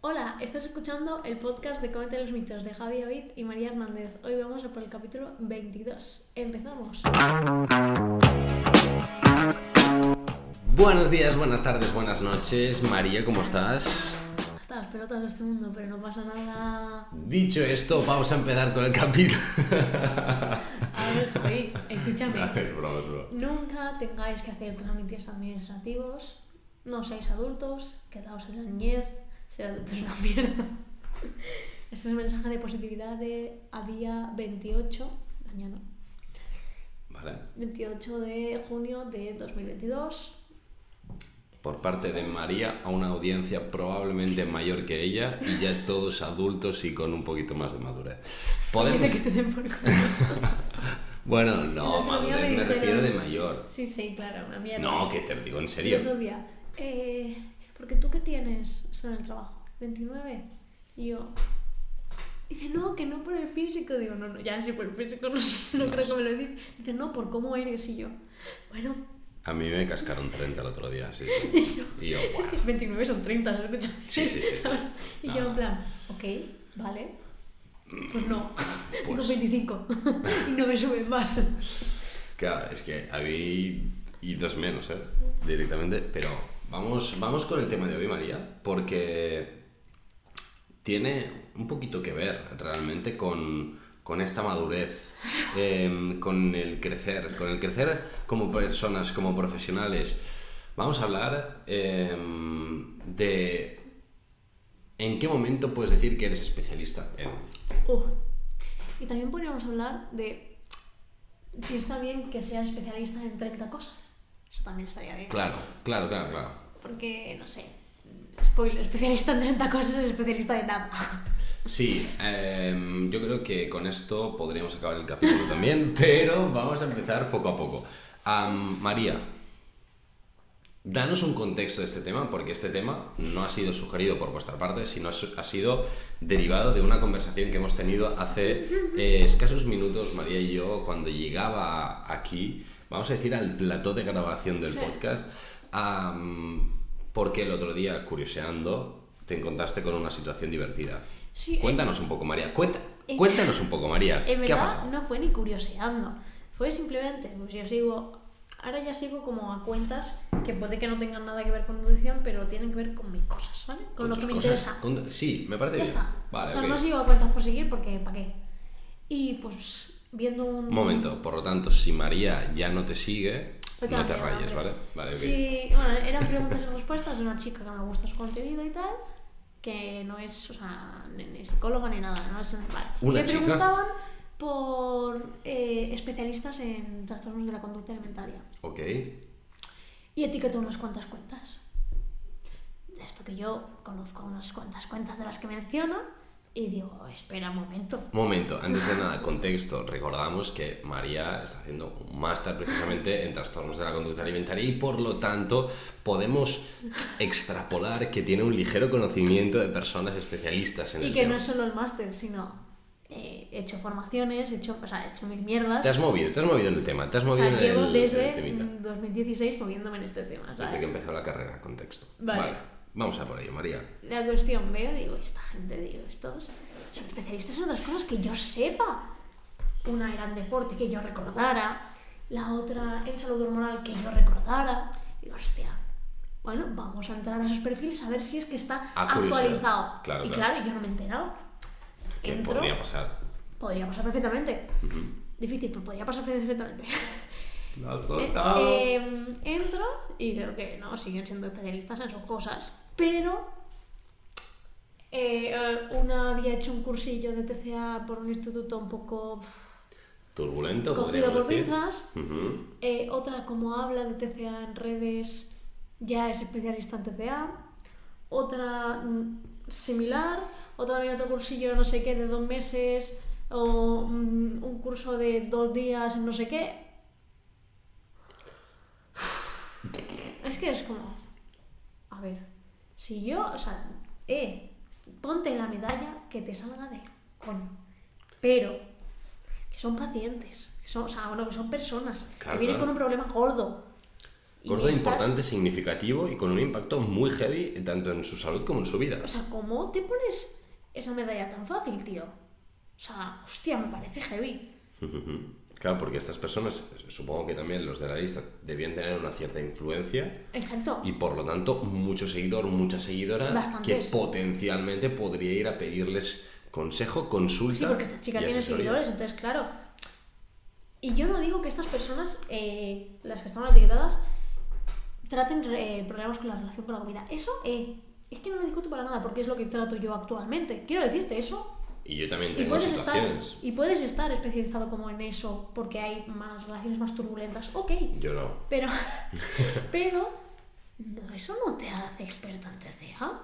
Hola, estás escuchando el podcast de Comete los mitos de Javi Oid y María Hernández. Hoy vamos a por el capítulo 22. Empezamos. Buenos días, buenas tardes, buenas noches. María, ¿cómo estás? Las pelotas de este mundo, pero no pasa nada. Dicho esto, vamos a empezar con el capítulo. A ver, Javi, escúchame. A ver, broma, broma. Nunca tengáis que hacer trámites administrativos. No seáis adultos, quedaos en la niñez. Ser adulto es una mierda. Este es el mensaje de positividad de a día 28, mañana, Vale. 28 de junio de 2022. Por parte de María a una audiencia probablemente mayor que ella y ya todos adultos y con un poquito más de madurez. Podemos. Que te den por. Bueno, El no, madurez me me dijeron- refiero de mayor. Sí, sí, claro, una mierda. No, que te lo digo en El serio. otro día, eh, porque tú que tienes, en el trabajo, 29, y yo, dice, no, que no por el físico, digo, no, no, ya sí por el físico, no, no No creo que me lo dice, dice, no, por cómo eres, y yo, bueno, A mí me cascaron 30 el otro día, sí. sí. Y yo, es que 29 son 30, ¿no? Escucha, Sí, sí, sí. ¿sabes? Y yo No. en plan, ok, vale, pues no, Pues- 25 y no me suben más. Claro, es que había y dos menos, ¿eh? Directamente. Pero vamos, vamos con el tema de hoy, María, porque tiene un poquito que ver realmente con, con esta madurez, em, con el crecer, con el crecer como personas, como profesionales. Vamos a hablar em, de en qué momento puedes decir que eres especialista en... Y también podríamos hablar de si está bien que seas especialista en 30 cosas. Eso también estaría bien. Claro, claro, claro, claro. Porque, no sé, spoiler, especialista en 30 cosas es especialista de nada. Sí, em, yo creo que con esto podríamos acabar el capítulo también, pero vamos a empezar poco a poco. Am, María, danos un contexto de este tema, porque este tema no ha sido sugerido por vuestra parte, sino ha sido derivado de una conversación que hemos tenido hace eh, escasos minutos, María y yo, cuando llegaba aquí, vamos a decir, al plató de grabación del Sí. podcast, am, porque el otro día, curioseando, te encontraste con una situación divertida. Sí, eh, Cuéntanos un poco, María. Cuenta, eh, cuéntanos un poco, María. En ¿Qué ha pasado? no fue ni curioseando. Fue simplemente, pues yo sigo. Ahora ya sigo como a cuentas que puede que no tengan nada que ver con nutrición, pero tienen que ver con mis cosas, ¿vale? Con, lo que me cosas? interesa. Con- Sí, me parece Ya bien. está. Vale, o sea, ok. no sigo a cuentas por seguir porque ¿para qué? Y pues viendo un... Momento, por lo tanto, si María ya no te sigue, Pues no te rayes. ¿vale? Vale. Sí, bueno, eran preguntas y respuestas de una chica que me gusta su contenido y tal, que no es, o sea, ni, psicóloga ni nada, no es vale. ¿Una Me chica? preguntaban por eh, especialistas en trastornos de la conducta alimentaria Ok. y etiquetó unas cuantas cuentas. De esto que yo conozco unas cuantas cuentas de las que menciona y digo, espera un momento. Momento, antes de nada, contexto. Recordamos que María está haciendo un máster precisamente en trastornos de la conducta alimentaria y por lo tanto podemos extrapolar que tiene un ligero conocimiento de personas especialistas en Y el que tema. no es solo el máster, sino eh, he hecho formaciones, he hecho, o sea, he hecho mil mierdas. Te has movido, te has movido en el tema, te has O movido sea, en llevo el, el desde mm, 2016 moviéndome en este tema, Desde ¿sabes? que empezó la carrera, contexto. Vale. Vamos a por ello, María. La cuestión, veo, digo, esta gente, digo, estos son especialistas en otras cosas que yo sepa. Una era en deporte que yo recordara, la otra en salud hormonal que yo recordara. Digo, hostia, bueno, vamos a entrar a esos perfiles a ver si es que está A curiosidad. actualizado. Claro, y claro. claro, yo no me he enterado. ¿Qué Entro, podría pasar? podría pasar perfectamente. Difícil, pero podría pasar perfectamente. No Eh, eh, entro y creo que no, siguen siendo especialistas en sus cosas. Pero eh, una había hecho un cursillo de TCA por un instituto un poco Turbulento, cogido por decir. pinzas. Ujú. Eh, otra, como habla de TCA en redes, ya es especialista en TCA. Otra mm, similar. Otra había otro cursillo no sé qué de dos meses. O mm, un curso de dos días no sé qué. Es que es como. A ver, si yo, o sea, eh, ponte la medalla que te salga de coño. Pero que son pacientes, que son, o sea, bueno, que son personas, Claro, que vienen claro. con un problema gordo. Gordo, estás- importante, significativo y con un impacto muy heavy tanto en su salud como en su vida. O sea, ¿cómo te pones esa medalla tan fácil, tío? O sea, hostia, me parece heavy. Claro, porque estas personas, supongo que también los de la lista, debían tener una cierta influencia Exacto. y por lo tanto mucho seguidor, mucha seguidora que Bastantes. potencialmente podría ir a pedirles consejo, consulta. Sí, porque esta chica tiene seguidores, entonces, claro. Y yo no digo que estas personas, eh, las que están etiquetadas, traten eh, problemas con la relación con la comida. Eso eh, es que no lo discuto para nada, porque es lo que trato yo actualmente. Quiero decirte eso. Y yo también Y tengo puedes, estar, situaciones. y puedes estar especializado como en eso, porque hay más relaciones más turbulentas. Ok, Yo no. pero, pero no, eso no te hace experta en TCA.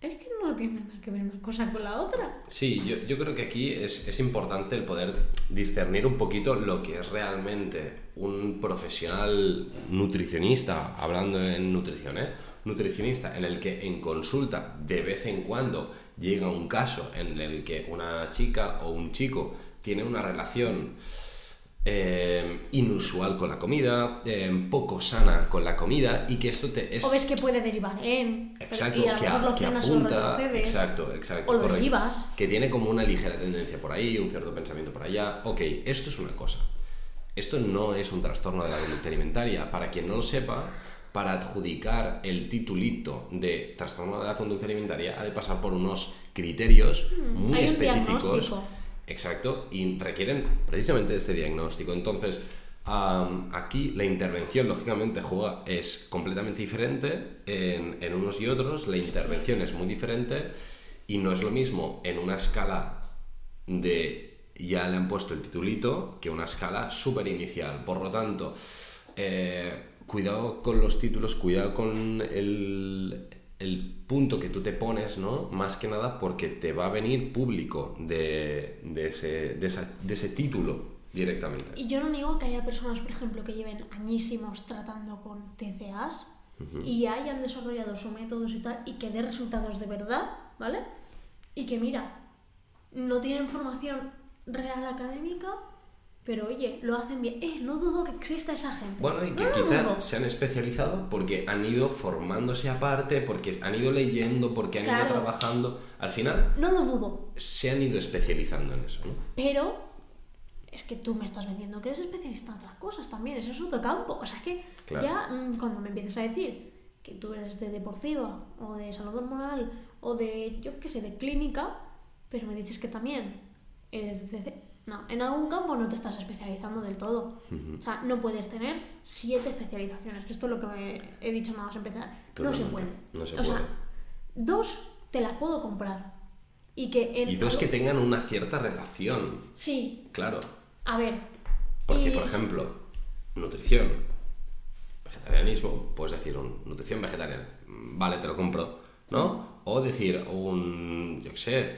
Es que no tiene nada que ver una cosa con la otra. Sí, yo, yo creo que aquí es, es importante el poder discernir un poquito lo que es realmente un profesional nutricionista, hablando en nutrición, ¿eh? Nutricionista en el que en consulta de vez en cuando llega un caso en el que una chica o un chico tiene una relación eh, inusual con la comida, eh, poco sana con la comida y que esto te es O ves que puede derivar en. pero- Exacto, y a que, mejor a- lo que frenas o lo apunta, exacto, exacto, O lo derivas. Que tiene como una ligera tendencia por ahí, un cierto pensamiento por allá. Ok, esto es una cosa. Esto no es un trastorno de la conducta alimentaria. Para quien no lo sepa, para adjudicar el titulito de trastorno de la conducta alimentaria ha de pasar por unos criterios muy Mm, hay un específicos. Exacto, y requieren precisamente este diagnóstico. Entonces, aquí la intervención, lógicamente, juega, es completamente diferente en, en unos y otros. La intervención es muy diferente y no es lo mismo en una escala de ya le han puesto el titulito que una escala súper inicial. Por lo tanto, eh, cuidado con los títulos, cuidado con el, el punto que tú te pones, ¿no? Más que nada porque te va a venir público de, de ese, de, esa- de ese título directamente. Y yo no niego que haya personas, por ejemplo, que lleven añísimos tratando con TCAs y hayan desarrollado sus métodos y tal y que dé resultados de verdad, ¿vale? Y que mira, no tienen formación real académica, pero oye, lo hacen bien. Eh, no dudo que exista esa gente. Bueno, y que No lo quizá dudo. se han especializado porque han ido formándose aparte, porque han ido leyendo, porque han ido trabajando. Al final No lo dudo. se han ido especializando en eso, ¿no? Pero es que tú me estás vendiendo que eres especialista en otras cosas también, eso es otro campo. O sea, es que Claro. ya mm, cuando me empieces a decir que tú eres de deportiva o de salud hormonal o de, yo qué sé, de clínica, pero me dices que también eres de. No, en algún campo no te estás especializando del todo. O sea, no puedes tener siete especializaciones, que esto es lo que me he dicho nada más empezar. No se puede. no se o sea, dos te las puedo comprar. Y que Y dos algo- que tengan una cierta relación, Sí, claro. a ver. Porque, y- por ejemplo, nutrición, vegetarianismo, puedes decir un nutrición vegetariana, vale, te lo compro, ¿no? O decir un, yo qué sé,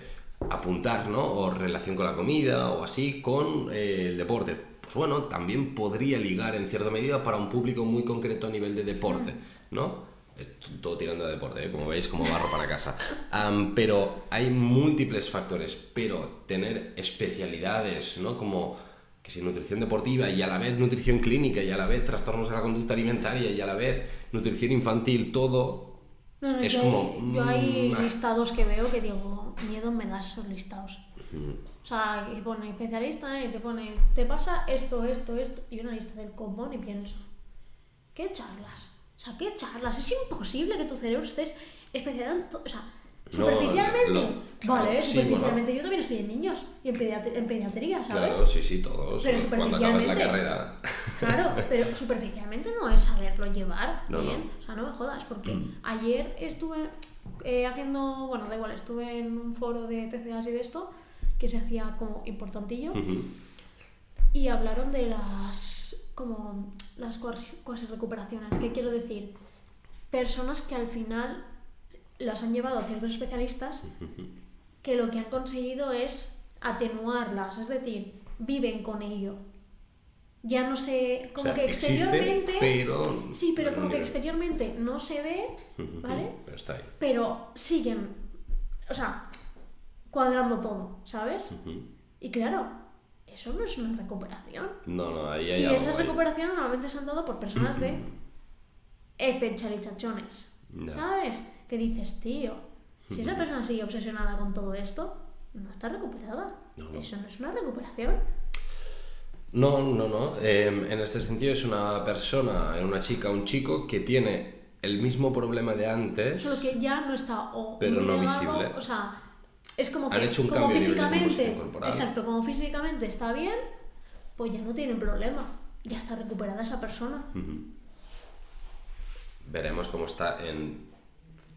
apuntar, ¿no? O relación con la comida o así con eh, el deporte. Pues bueno, también podría ligar en cierta medida para un público muy concreto a nivel de deporte, ¿no? Eh, Todo tirando de deporte, ¿eh? como veis, como barro para casa. Pero hay múltiples factores, pero tener especialidades, ¿no? Como que si nutrición deportiva y a la vez nutrición clínica y a la vez trastornos de la conducta alimentaria y a la vez nutrición infantil, todo No, no, es yo, como, hay, yo hay listados que veo que digo, miedo me das esos listados. O sea, que pone especialista y te pone, te pasa esto, esto, esto, y una lista del copón y pienso, ¿qué charlas? O sea, ¿qué charlas? Es imposible que tu cerebro estés especializado en todo. O sea, superficialmente. lo- vale, sí, superficialmente. Yo también estoy en niños y en, pediatría, ¿sabes? Claro, sí, sí, todos. Pero Cuando acabas la superficialmente. carrera. Claro, pero superficialmente no es saberlo llevar No, bien. no. O sea, no me jodas, porque ayer estuve eh, haciendo, bueno, da igual, estuve en un foro de TCAs y de esto, que se hacía como importantillo, y hablaron de las, como, las cuasi recuperaciones. ¿Qué quiero decir? Personas que al final las han llevado ciertos especialistas que lo que han conseguido es atenuarlas, es decir, viven con ello. Ya no sé, O como sea, que existe, exteriormente... pero... Sí, pero como que exteriormente no se ve, ¿vale? Pero está ahí. Pero siguen, o sea, cuadrando todo, ¿sabes? Y claro, eso no es una recuperación. No, no, ahí hay Y esas ahí. recuperaciones normalmente se han dado por personas de especializaciones. Ya. ¿Sabes? Que dices, tío, si esa persona sigue obsesionada con todo esto, no está recuperada. No, no. Eso no es una recuperación. No, no, no. Eh, en este sentido es una persona, una chica, un chico que tiene el mismo problema de antes. Solo que ya no está o Pero no visible. O sea, es como que Han hecho un como cambio físicamente, exacto, como físicamente está bien, pues ya no tiene problema. Ya está recuperada esa persona. Veremos cómo está en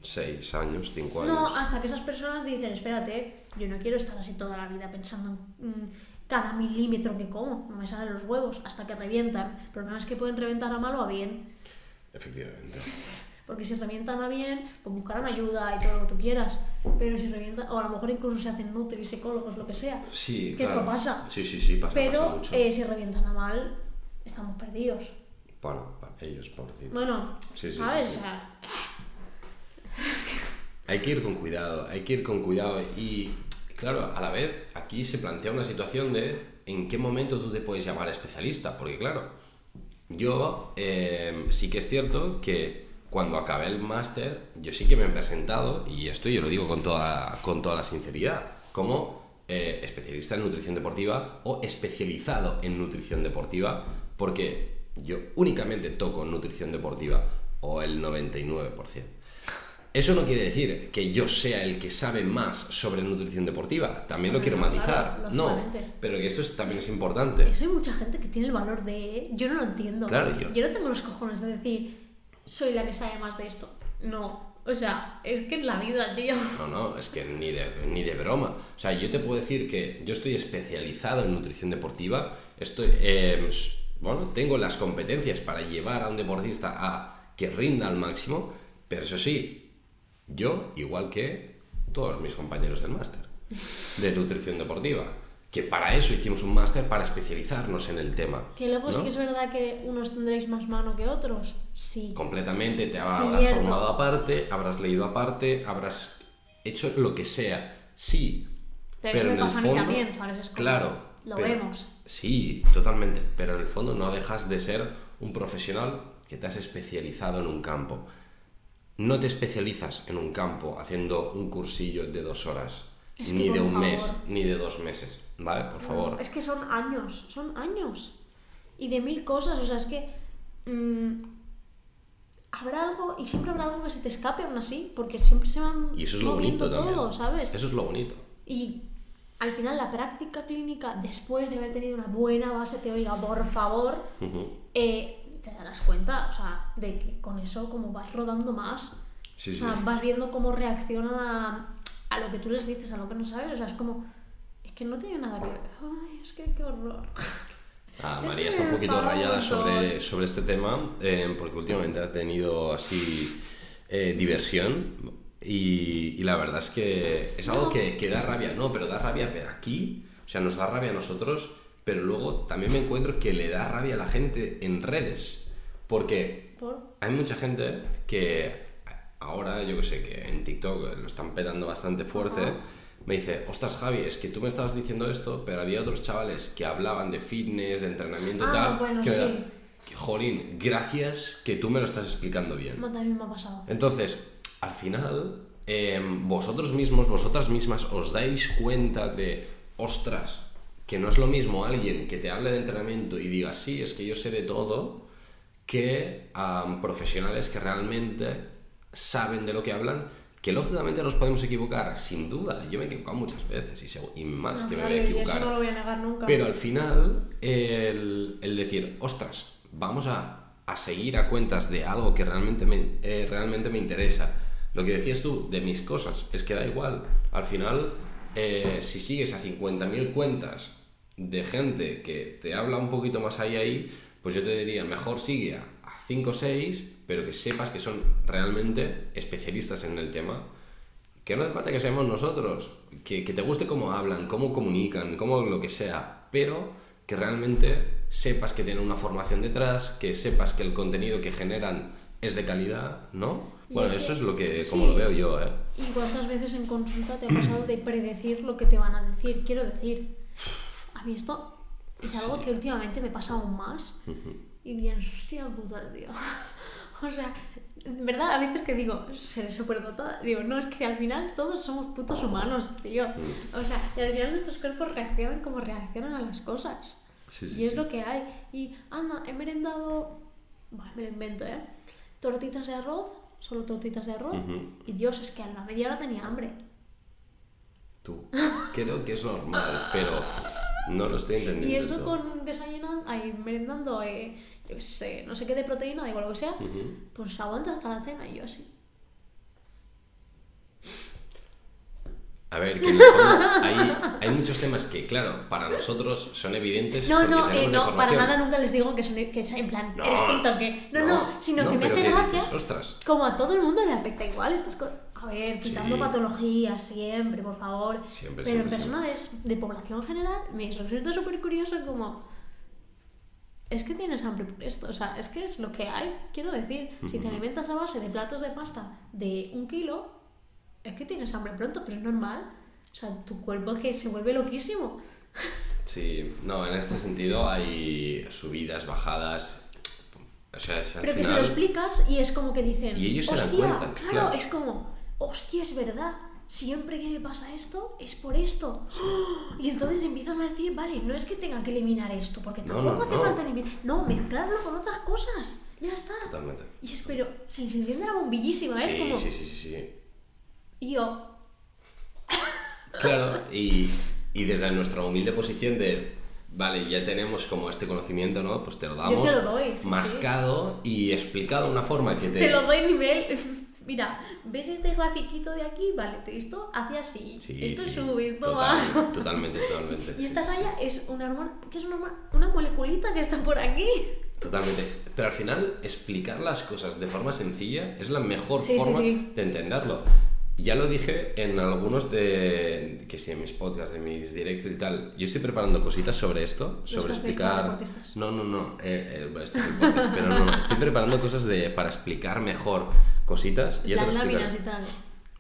6 años, 5 años. No, hasta que esas personas dicen, espérate, yo no quiero estar así toda la vida pensando en mm, cada milímetro que como, no me salen los huevos, hasta que revientan. El problema es que pueden reventar a mal o a bien. Efectivamente. Porque si revientan a bien, pues buscarán ayuda y todo lo que tú quieras. Pero si revientan, o a lo mejor incluso se hacen nutri, psicólogos, lo que sea. Sí, Que claro. esto pasa. Sí, sí, sí, pasa, pasa Pero mucho. eh, si revientan a mal, estamos perdidos. Bueno, ellos, pobrecitos. Bueno, Sí, sí, ¿sabes? sí. O sea, Hay que ir con cuidado, hay que ir con cuidado y claro, a la vez aquí se plantea una situación de en qué momento tú te puedes llamar especialista, porque claro, yo eh, sí que es cierto que cuando acabé el máster, yo sí que me he presentado, y esto yo lo digo con toda, con toda la sinceridad, como eh, especialista en nutrición deportiva o especializado en nutrición deportiva, porque yo únicamente toco nutrición deportiva o el 99%. Eso no quiere decir que yo sea el que sabe más sobre nutrición deportiva. También lo No, quiero matizar. claro, no, pero que esto es- también es importante. eso hay mucha gente que tiene el valor de... Yo no lo entiendo. Claro, yo- no tengo los cojones de decir, soy la que sabe más de esto. No. O sea, es que en la vida, tío. No, no, es que ni de, ni de broma. O sea, yo te puedo decir que yo estoy especializado en nutrición deportiva. Estoy, eh, bueno, tengo las competencias para llevar a un deportista a que rinda al máximo, pero eso sí, yo, igual que todos mis compañeros del máster de nutrición deportiva, que para eso hicimos un máster para especializarnos en el tema. Que luego sí ¿no? que es verdad que unos tendréis más mano que otros. Sí. completamente, te habrás Cierto. formado aparte, habrás leído aparte, habrás hecho lo que sea. Sí, Pero, eso me en el pasa a mí fondo- también, ¿sabes? Es como, Claro. Lo pero- vemos. Sí, totalmente. Pero en el fondo no dejas de ser un profesional que te has especializado en un campo. No te especializas en un campo haciendo un cursillo de dos horas, Es que, ni de un mes, ni de dos meses. ¿Vale? Por favor. Es que son años, son años. Y de mil cosas, o sea, es que. mm, habrá algo, y siempre habrá algo que se te escape aún así, porque siempre se van Y eso es lo moviendo bonito también. todo, ¿sabes? Eso es lo bonito. Y al final la práctica clínica, después de haber tenido una buena base teórica, por favor, eh, te darás cuenta, o sea, de que con eso como vas rodando más, Sí, o sí. sea, vas viendo cómo reaccionan a, a lo que tú les dices, a lo que no sabes, o sea, es como, es que no tiene nada que ver, ay, es que qué horror. Ah, Es María está un poquito rayada sobre, sobre este tema eh, porque últimamente ha tenido así eh, diversión y, y la verdad es que es algo que, que da rabia, no, pero da rabia pero aquí, o sea, nos da rabia a nosotros, pero luego también me encuentro que le da rabia a la gente en redes porque Por... hay mucha gente que ahora, yo que sé, que en TikTok lo están petando bastante fuerte. Ajá. Me dice, ostras Javi, es que tú me estabas diciendo esto, pero había otros chavales que hablaban de fitness, de entrenamiento y Ah, tal. bueno, que da- sí. que, jolín, gracias que tú me lo estás explicando bien. También me ha pasado. Entonces, al final, em, vosotros mismos, vosotras mismas, os dais cuenta de, ostras, que no es lo mismo alguien que te hable de entrenamiento y diga, sí, es que yo sé de todo, que am, profesionales que realmente saben de lo que hablan, que lógicamente nos podemos equivocar, sin duda. Yo me he equivocado muchas veces y, y más No, que me voy a equivocar. eso no lo voy a negar nunca. Pero al final, el, el decir, ostras, vamos a, a seguir a cuentas de algo que realmente me, eh, realmente me interesa. Lo que decías tú de mis cosas, es que da igual. Al final, eh, si sigues a 50.000 cuentas de gente que te habla un poquito más ahí ahí, pues yo te diría, mejor sigue a 5 o 6, pero que sepas que son realmente especialistas en el tema que no hace falta que seamos nosotros, que, que te guste cómo hablan, cómo comunican, cómo lo que sea, pero que realmente sepas que tienen una formación detrás, que sepas que el contenido que generan es de calidad, ¿no? Y Bueno, es que- eso es lo que, sí. como lo veo yo, ¿eh? ¿Y cuántas veces en consulta te ha pasado de predecir lo que te van a decir? Quiero decir, a mí esto es algo que últimamente me pasa aún más. y bien, hostia puta, tío. o sea, en verdad, a veces que digo, seré superdotada. Digo, no, es que al final todos somos putos humanos, tío. O sea, y al final nuestros cuerpos reaccionan como reaccionan a las cosas. Sí, sí, y es lo que hay. Y, anda, he merendado. Bueno, me lo invento, ¿eh? Tortitas de arroz, solo tortitas de arroz. Y Dios, es que a la media hora tenía hambre. Tú. Creo que es normal, pero no lo estoy entendiendo. Y eso con desayunando, ahí merendando, eh, yo sé, no sé qué de proteína, igual lo que sea, pues aguanta hasta la cena y yo así. A ver, que en el fondo hay, hay muchos temas que, claro, para nosotros son evidentes. No, eh, no, para nada nunca les digo que, son, que es en plan, No, eres tonto que. No, no, sino que me hace ¿qué gracia. dices? Como a todo el mundo le afecta igual estas cosas. A ver, quitando Sí. patologías siempre, por favor. Siempre, Pero siempre, en personas de población general me resulta súper curioso como... Es que tienes hambre por esto, o sea, es que es lo que hay. Quiero decir, si te alimentas a base de platos de pasta de un kilo, es que tienes hambre pronto, pero es normal. O sea, tu cuerpo es que se vuelve loquísimo. Sí, no, en este sentido hay subidas, bajadas. O sea, si al Pero que se lo final. explicas y es como que dicen, Y ellos se dan cuenta, claro, claro. es como, hostia, es verdad, siempre que me pasa esto es por esto. Y entonces empiezan a decir, vale, no es que tenga que eliminar esto, porque No, tampoco no, hace no. falta eliminar, no, mezclarlo con otras cosas, ya está. Totalmente. Y es, pero se enciende la bombillísima, es Sí, como, sí, sí, sí, sí. Y yo, Claro, y, y desde nuestra humilde posición de, vale, ya tenemos como este conocimiento, ¿no? Pues te lo damos te lo doy, sí, sí. mascado y explicado de una forma que te... te lo doy nivel... Mira, ¿ves este grafiquito de aquí? Vale, esto hace así. Sí, esto sube, esto total- baja. Totalmente, totalmente. Y esta raya es una hormona, ¿qué es una? Una moleculita que está por aquí. Totalmente. Pero al final, explicar las cosas de forma sencilla es la mejor forma de entenderlo. Ya lo dije en algunos de, que sí, en mis podcasts, de mis directos y tal. Yo estoy preparando cositas sobre esto, sobre explicar... No, no, no. eh, eh, este es el podcast, pero no, no. Estoy preparando cosas de, para explicar mejor cositas. Ya te lo Las láminas y tal.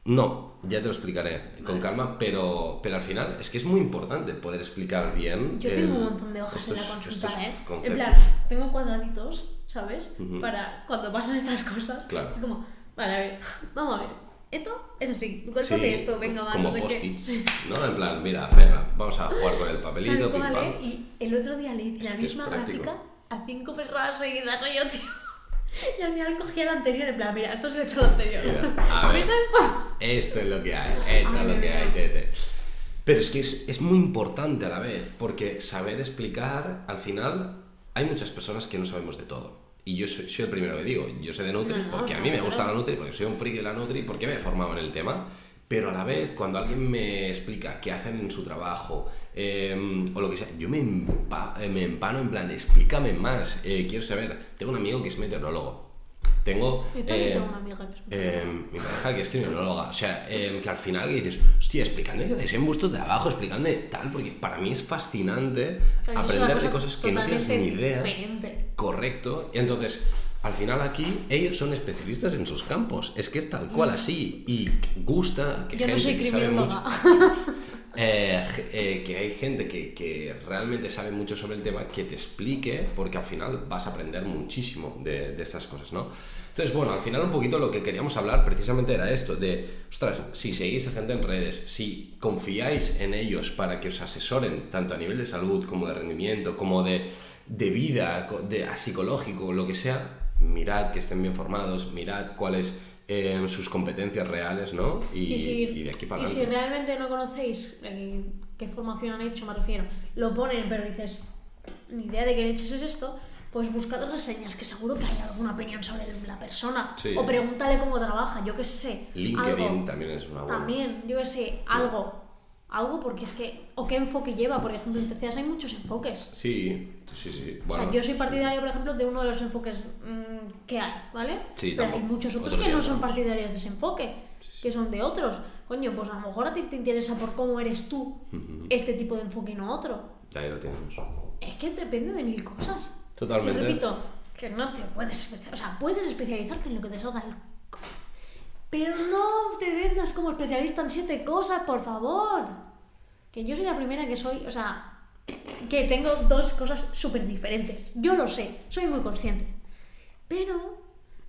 No, ya te lo explicaré con calma, pero, pero al final es que es muy importante poder explicar bien. Yo el- tengo un montón de hojas estos- en la consulta, ¿eh? En plan, tengo cuadraditos, ¿sabes? Para cuando pasan estas cosas. Claro. Es como, vale, a ver, vamos a ver. Esto es así, tu cuerpo Sí, hace esto, venga, va, como no sé post-its, ¿no? En plan, mira, venga, vamos a jugar con el papelito, pim cual, pam. ¿eh? Y el otro día le hice la Es es misma gráfica a cinco personas seguidas, soy yo, tío. Y al final cogí el anterior, en plan, mira, esto lo he hecho el anterior. Mira, a ver. ¿Ves esto? Esto es lo que hay, esto Ay, es lo que hay, tete. Pero es que es, es muy importante a la vez, porque saber explicar, al final, hay muchas personas que no sabemos de todo. Y yo soy, soy el primero que digo, yo sé de Nutri, No, no, porque a mí me gusta la Nutri, porque soy un friki de la Nutri, porque me he formado en el tema. Pero a la vez, cuando alguien me explica qué hacen en su trabajo, eh, o lo que sea, yo me, empa- eh, me empano en plan, explícame más, eh, quiero saber. Tengo un amigo que es meteorólogo. Tengo... Yo también eh, tengo una amiga que es eh, mi pareja que es criminóloga, o sea, eh, que al final que dices, hostia, explicadme qué hacéis en vuestro trabajo, explicadme tal, porque para mí es fascinante O sea, aprender de cosa cosas que no tienes ni idea. Diferente. Correcto, y entonces, al final aquí, ellos son especialistas en sus campos, es que es tal cual así, y gusta que Yo no gente soy que sabe mucho. eh, eh, que hay gente que, que realmente sabe mucho sobre el tema, que te explique, porque al final vas a aprender muchísimo de, de estas cosas, ¿no? Entonces, bueno, al final un poquito lo que queríamos hablar precisamente era esto, de, ostras, si seguís a gente en redes, si confiáis en ellos para que os asesoren, tanto a nivel de salud como de rendimiento, como de, de vida, de psicológico, lo que sea, mirad que estén bien formados, mirad cuáles eh, sus competencias reales, ¿no? Y, Y si, y de aquí para y si adelante. realmente no conocéis eh, qué formación han hecho, me refiero, lo ponen, pero dices, ni idea de qué leches es esto, pues buscad reseñas, que seguro que hay alguna opinión sobre la persona. Sí. O pregúntale cómo trabaja, yo qué sé. LinkedIn algo. también es una buena. También, yo qué sé, algo. Algo porque es que, o qué enfoque lleva, por ejemplo, en TCAS hay muchos enfoques. Sí, sí, sí. O Bueno, sea, yo soy partidario, por ejemplo, de uno de los enfoques mm, que hay, ¿vale? Sí, Pero hay muchos otros Otro que no son partidarios de ese enfoque, que son de otros. Coño, pues a lo mejor a ti te interesa por cómo eres tú este tipo de enfoque y no otro. ahí lo tenemos. Es que depende de mil cosas. Totalmente. Y repito, que no te puedes. O sea, puedes especializarte en lo que te salga el... Pero no te vendas como especialista en siete cosas, por favor. Que yo soy la primera que soy, o sea, que tengo dos cosas súper diferentes. Yo lo sé, soy muy consciente. Pero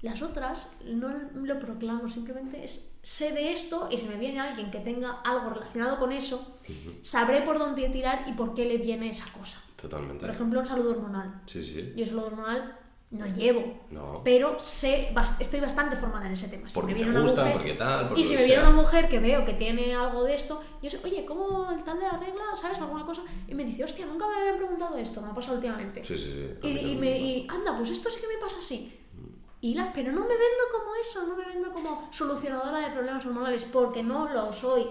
las otras no lo proclamo, simplemente es, sé de esto y si me viene alguien que tenga algo relacionado con eso, sabré por dónde tirar y por qué le viene esa cosa. Totalmente. Por ejemplo, en salud hormonal. Sí, sí. Yo salud hormonal no llevo, No. pero sé, estoy bastante formada en ese tema. Si Porque me te viene una gusta, mujer- porque tal, porque y si me viene sea. una mujer que veo que tiene algo de esto, yo sé, oye, ¿cómo el tal de la regla? ¿Sabes alguna cosa? Y me dice, hostia, nunca me habían preguntado esto, me ha pasado últimamente. Sí, sí, sí. Y, me, me y anda, pues esto sí que me pasa así. Y la, pero no me vendo como eso, no me vendo como solucionadora de problemas hormonales, porque no lo soy.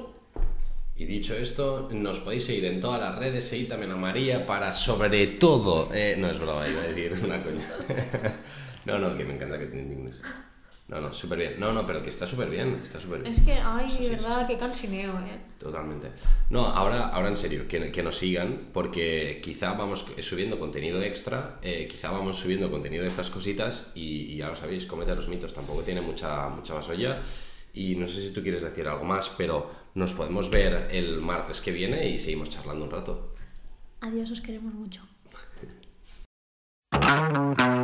Y dicho esto, nos podéis seguir en todas las redes, seguid también a María para sobre todo... eh, no es broma, iba a decir una coña. no, no, que me encanta que te indignes. No, no, súper bien. No, no, pero que está súper bien, está súper bien. Es que, ay, Sí, sí, verdad, sí, qué cansineo, eh. Totalmente. No, ahora, ahora en serio, que, que nos sigan porque quizá vamos subiendo contenido extra, eh, quizá vamos subiendo contenido de estas cositas y, y ya lo sabéis, comete los mitos, tampoco tiene mucha, mucha vasolla. Y no sé si tú quieres decir algo más, pero nos podemos ver el martes que viene y seguimos charlando un rato. Adiós, os queremos mucho.